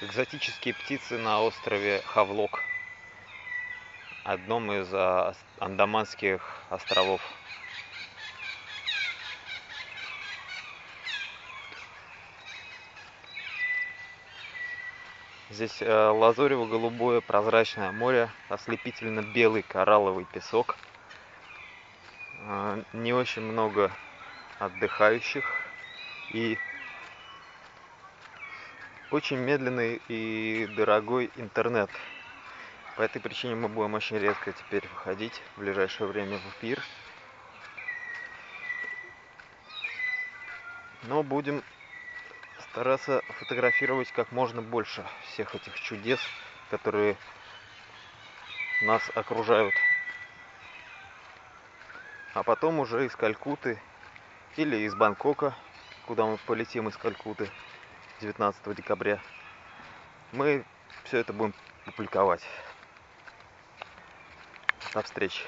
Экзотические птицы на острове Хавлок, одном из а, Андаманских островов. Здесь э, лазурево-голубое прозрачное море, ослепительно-белый коралловый песок. Э, не очень много отдыхающих и очень медленный и дорогой интернет. По этой причине мы будем очень редко теперь выходить в ближайшее время в пир. Но будем стараться фотографировать как можно больше всех этих чудес, которые нас окружают. А потом уже из Калькуты или из Бангкока, куда мы полетим из Калькуты, 19 декабря, мы все это будем публиковать. До встречи.